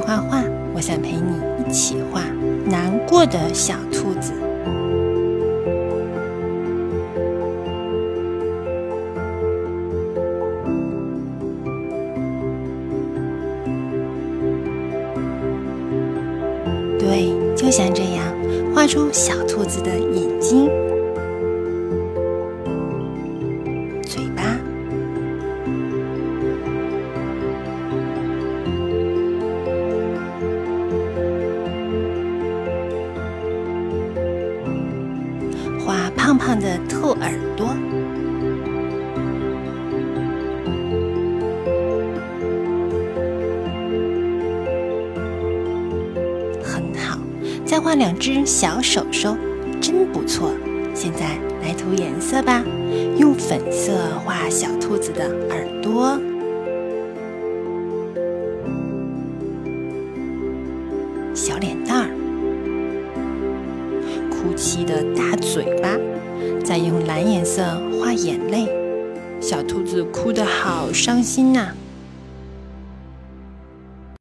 画画，我想陪你一起画难过的小兔子。对，就像这样，画出小兔子的眼睛、胖胖的兔耳朵，很好。再画两只小手手，真不错。现在来涂颜色吧，用粉色画小兔子的耳朵、小脸蛋儿。哭泣的大嘴巴，再用蓝颜色画眼泪，小兔子哭得好伤心呐、